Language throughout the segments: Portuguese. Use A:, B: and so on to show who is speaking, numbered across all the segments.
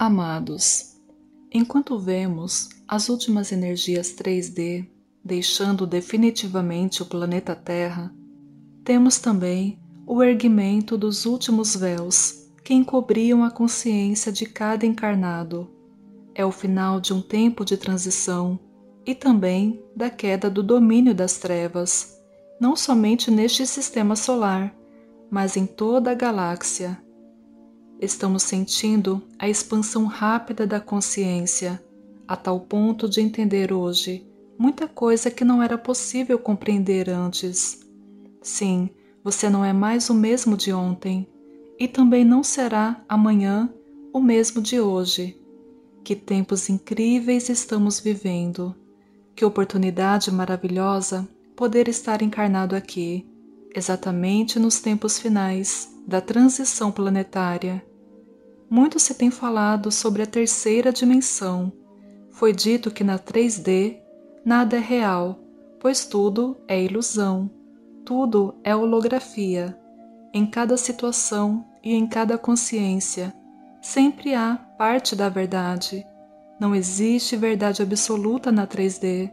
A: Amados, enquanto vemos as últimas energias 3D deixando definitivamente o planeta Terra, temos também o erguimento dos últimos véus que encobriam a consciência de cada encarnado. É o final de um tempo de transição e também da queda do domínio das trevas, não somente neste sistema solar, mas em toda a galáxia. Estamos sentindo a expansão rápida da consciência, a tal ponto de entender hoje muita coisa que não era possível compreender antes. Sim, você não é mais o mesmo de ontem e também não será amanhã o mesmo de hoje. Que tempos incríveis estamos vivendo! Que oportunidade maravilhosa poder estar encarnado aqui, exatamente nos tempos finais da transição planetária. Muito se tem falado sobre a terceira dimensão. Foi dito que na 3D nada é real, pois tudo é ilusão, tudo é holografia. Em cada situação e em cada consciência, sempre há parte da verdade não existe verdade absoluta na 3D.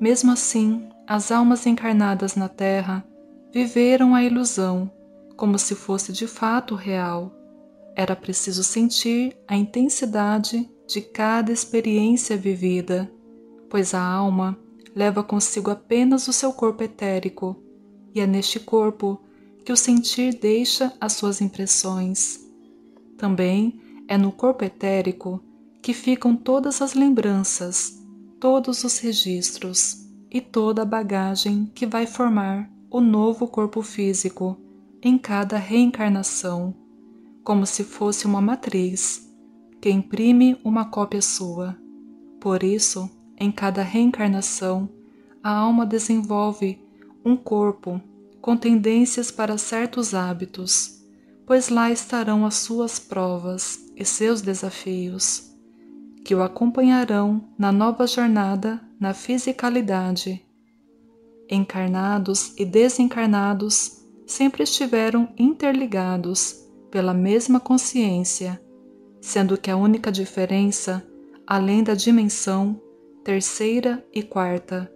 A: Mesmo assim, as almas encarnadas na Terra viveram a ilusão como se fosse de fato real. Era preciso sentir a intensidade de cada experiência vivida, pois a alma leva consigo apenas o seu corpo etérico, e é neste corpo que o sentir deixa as suas impressões. Também é no corpo etérico que ficam todas as lembranças, todos os registros e toda a bagagem que vai formar o novo corpo físico em cada reencarnação, como se fosse uma matriz que imprime uma cópia sua. Por isso, em cada reencarnação, a alma desenvolve um corpo com tendências para certos hábitos, pois lá estarão as suas provas e seus desafios que o acompanharão na nova jornada na fisicalidade. Encarnados e desencarnados sempre estiveram interligados pela mesma consciência, sendo que a única diferença, além da dimensão terceira e quarta,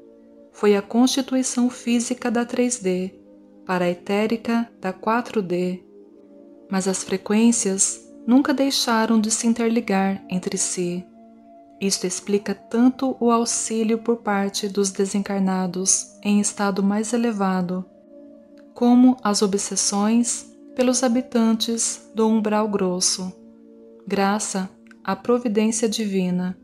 A: foi a constituição física da 3D para a etérica da 4D. Mas as frequências nunca deixaram de se interligar entre si. Isto explica tanto o auxílio por parte dos desencarnados em estado mais elevado, como as obsessões pelos habitantes do umbral grosso. Graça à providência divina,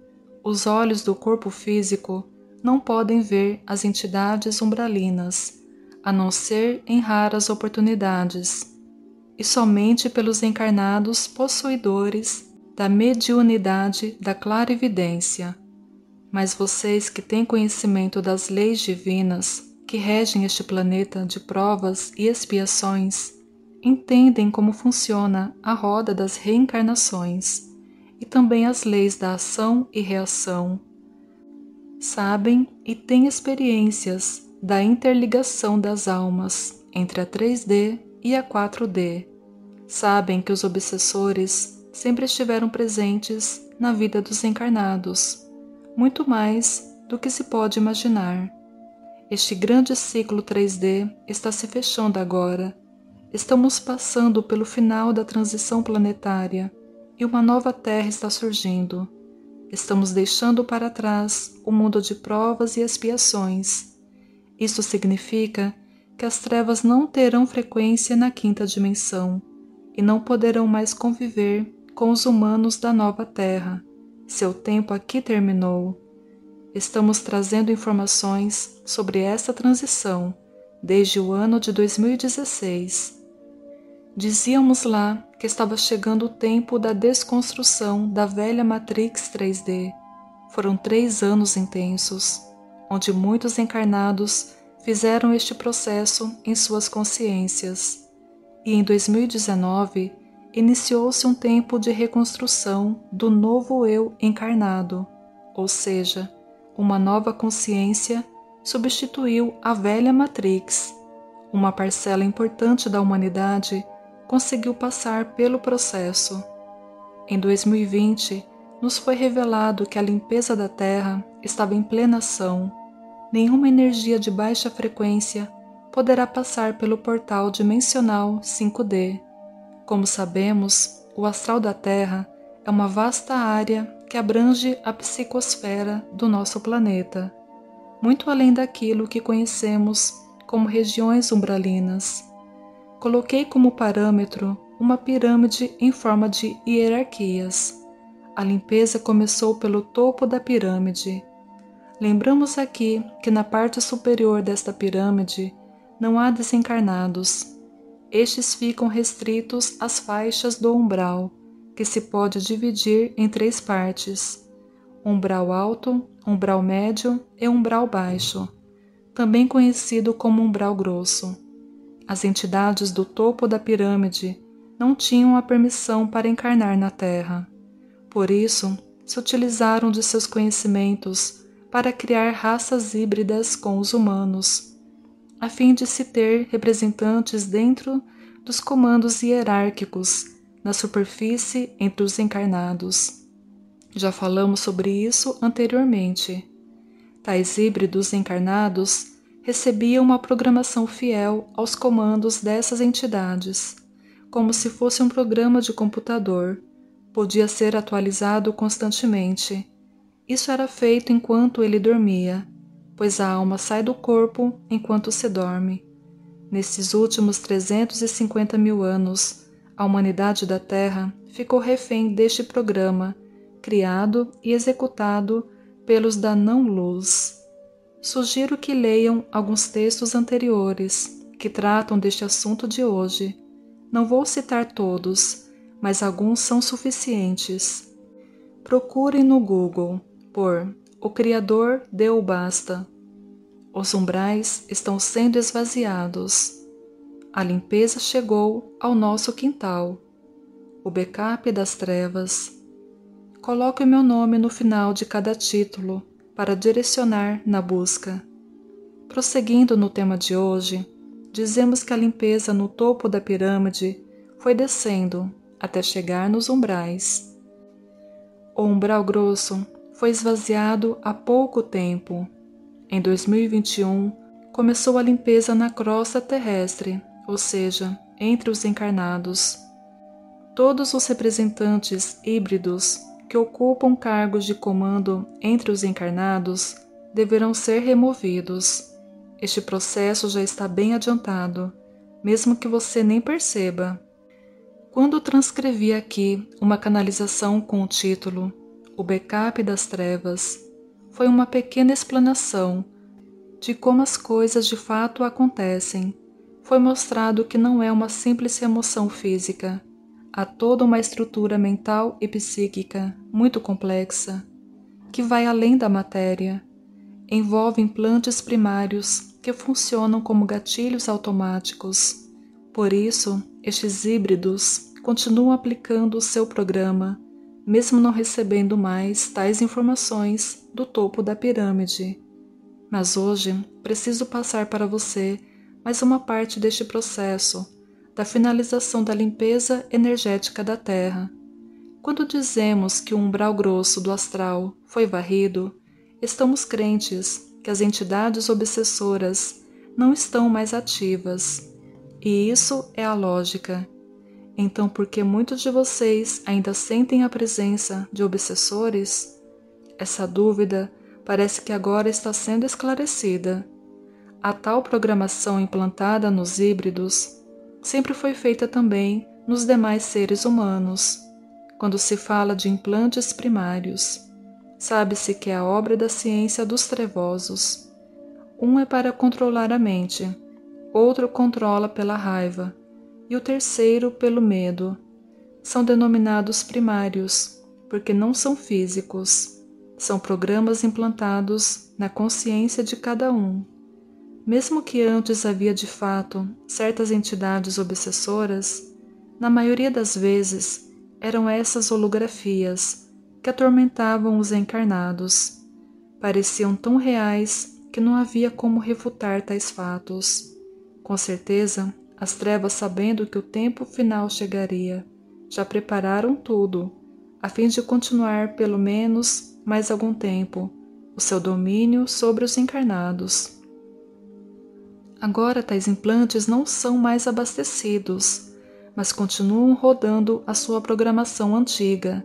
A: os olhos do corpo físico não podem ver as entidades umbralinas, a não ser em raras oportunidades, e somente pelos encarnados possuidores da mediunidade da clarividência. Mas vocês que têm conhecimento das leis divinas que regem este planeta de provas e expiações, entendem como funciona a roda das reencarnações e também as leis da ação e reação. Sabem e têm experiências da interligação das almas entre a 3D e a 4D. Sabem que os obsessores sempre estiveram presentes na vida dos encarnados, muito mais do que se pode imaginar. Este grande ciclo 3D está se fechando agora. Estamos passando pelo final da transição planetária e uma nova Terra está surgindo. Estamos deixando para trás o mundo de provas e expiações. Isso significa que as trevas não terão frequência na quinta dimensão e não poderão mais conviver com os humanos da nova Terra. Seu tempo aqui terminou. Estamos trazendo informações sobre essa transição desde o ano de 2016. Dizíamos lá que estava chegando o tempo da desconstrução da velha Matrix 3D. Foram três anos intensos, onde muitos encarnados fizeram este processo em suas consciências. E em 2019, iniciou-se um tempo de reconstrução do novo eu encarnado, ou seja, uma nova consciência substituiu a velha Matrix. Uma parcela importante da humanidade conseguiu passar pelo processo. Em 2020, nos foi revelado que a limpeza da Terra estava em plena ação. Nenhuma energia de baixa frequência poderá passar pelo portal dimensional 5D. Como sabemos, o astral da Terra é uma vasta área que abrange a psicosfera do nosso planeta, muito além daquilo que conhecemos como regiões umbralinas. Coloquei como parâmetro uma pirâmide em forma de hierarquias. A limpeza começou pelo topo da pirâmide. Lembramos aqui que na parte superior desta pirâmide não há desencarnados. Estes ficam restritos às faixas do umbral, que se pode dividir em três partes: umbral alto, umbral médio e umbral baixo, também conhecido como umbral grosso. As entidades do topo da pirâmide não tinham a permissão para encarnar na Terra. Por isso, se utilizaram de seus conhecimentos para criar raças híbridas com os humanos, a fim de se ter representantes dentro dos comandos hierárquicos na superfície entre os encarnados. Já falamos sobre isso anteriormente. Tais híbridos encarnados recebia uma programação fiel aos comandos dessas entidades, como se fosse um programa de computador. Podia ser atualizado constantemente. Isso era feito enquanto ele dormia, pois a alma sai do corpo enquanto se dorme. Nesses últimos 350 mil anos, a humanidade da Terra ficou refém deste programa, criado e executado pelos da não-luz. Sugiro que leiam alguns textos anteriores que tratam deste assunto de hoje. Não vou citar todos, mas alguns são suficientes. Procurem no Google por O Criador deu basta. Os umbrais estão sendo esvaziados. A limpeza chegou ao nosso quintal. O backup das trevas. Coloque o meu nome no final de cada título para direcionar na busca. Prosseguindo no tema de hoje, dizemos que a limpeza no topo da pirâmide foi descendo até chegar nos umbrais. O umbral grosso foi esvaziado há pouco tempo. Em 2021, começou a limpeza na crosta terrestre, ou seja, entre os encarnados. Todos os representantes híbridos que ocupam cargos de comando entre os encarnados deverão ser removidos. Este processo já está bem adiantado, mesmo que você nem perceba. Quando transcrevi aqui uma canalização com o título O Backup das Trevas, foi uma pequena explanação de como as coisas de fato acontecem. Foi mostrado que não é uma simples emoção física, há toda uma estrutura mental e psíquica muito complexa, que vai além da matéria. Envolve implantes primários que funcionam como gatilhos automáticos. Por isso, estes híbridos continuam aplicando o seu programa, mesmo não recebendo mais tais informações do topo da pirâmide. Mas hoje preciso passar para você mais uma parte deste processo da finalização da limpeza energética da Terra. Quando dizemos que o umbral grosso do astral foi varrido, estamos crentes que as entidades obsessoras não estão mais ativas. E isso é a lógica. Então, por que muitos de vocês ainda sentem a presença de obsessores? Essa dúvida parece que agora está sendo esclarecida. A tal programação implantada nos híbridos sempre foi feita também nos demais seres humanos. Quando se fala de implantes primários, sabe-se que é a obra da ciência dos trevosos. Um é para controlar a mente, outro controla pela raiva, e o terceiro pelo medo. São denominados primários, porque não são físicos, são programas implantados na consciência de cada um. Mesmo que antes havia de fato certas entidades obsessoras, na maioria das vezes eram essas holografias que atormentavam os encarnados. Pareciam tão reais que não havia como refutar tais fatos. Com certeza, as trevas, sabendo que o tempo final chegaria, já prepararam tudo a fim de continuar pelo menos mais algum tempo o seu domínio sobre os encarnados. Agora, tais implantes não são mais abastecidos, mas continuam rodando a sua programação antiga.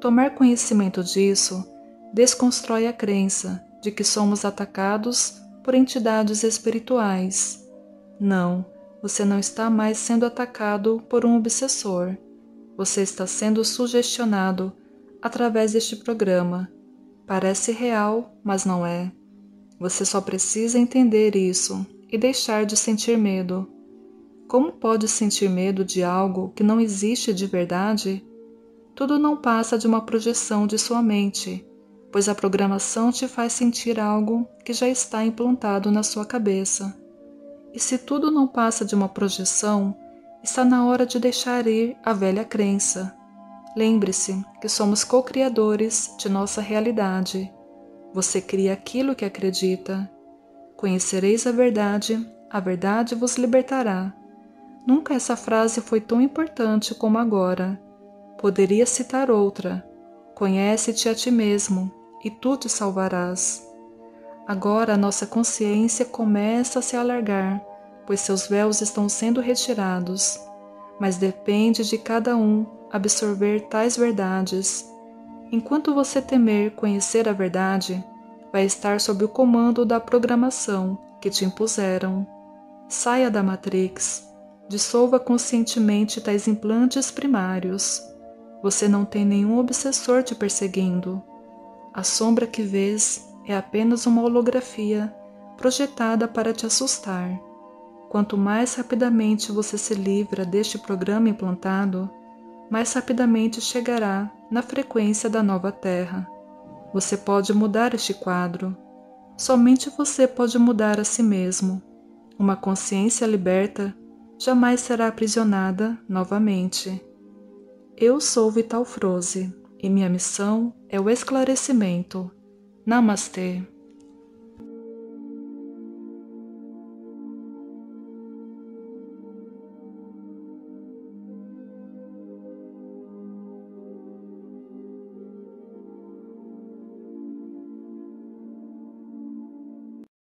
A: Tomar conhecimento disso desconstrói a crença de que somos atacados por entidades espirituais. Não, você não está mais sendo atacado por um obsessor. Você está sendo sugestionado através deste programa. Parece real, mas não é. Você só precisa entender isso e deixar de sentir medo. Como pode sentir medo de algo que não existe de verdade? Tudo não passa de uma projeção de sua mente pois a programação te faz sentir algo que já está implantado na sua cabeça. E se tudo não passa de uma projeção, está na hora de deixar ir a velha crença. Lembre-se que somos co-criadores de nossa realidade. Você cria aquilo que acredita. Conhecereis a verdade, a verdade vos libertará. Nunca essa frase foi tão importante como agora. Poderia citar outra. Conhece-te a ti mesmo e tu te salvarás. Agora nossa consciência começa a se alargar, pois seus véus estão sendo retirados, mas depende de cada um absorver tais verdades. Enquanto você temer conhecer a verdade, vai estar sob o comando da programação que te impuseram. Saia da Matrix, dissolva conscientemente tais implantes primários. Você não tem nenhum obsessor te perseguindo. A sombra que vês é apenas uma holografia projetada para te assustar. Quanto mais rapidamente você se livra deste programa implantado, mais rapidamente chegará na frequência da nova Terra. Você pode mudar este quadro. Somente você pode mudar a si mesmo. Uma consciência liberta jamais será aprisionada novamente. Eu sou Vital Froze e minha missão é o esclarecimento. Namastê.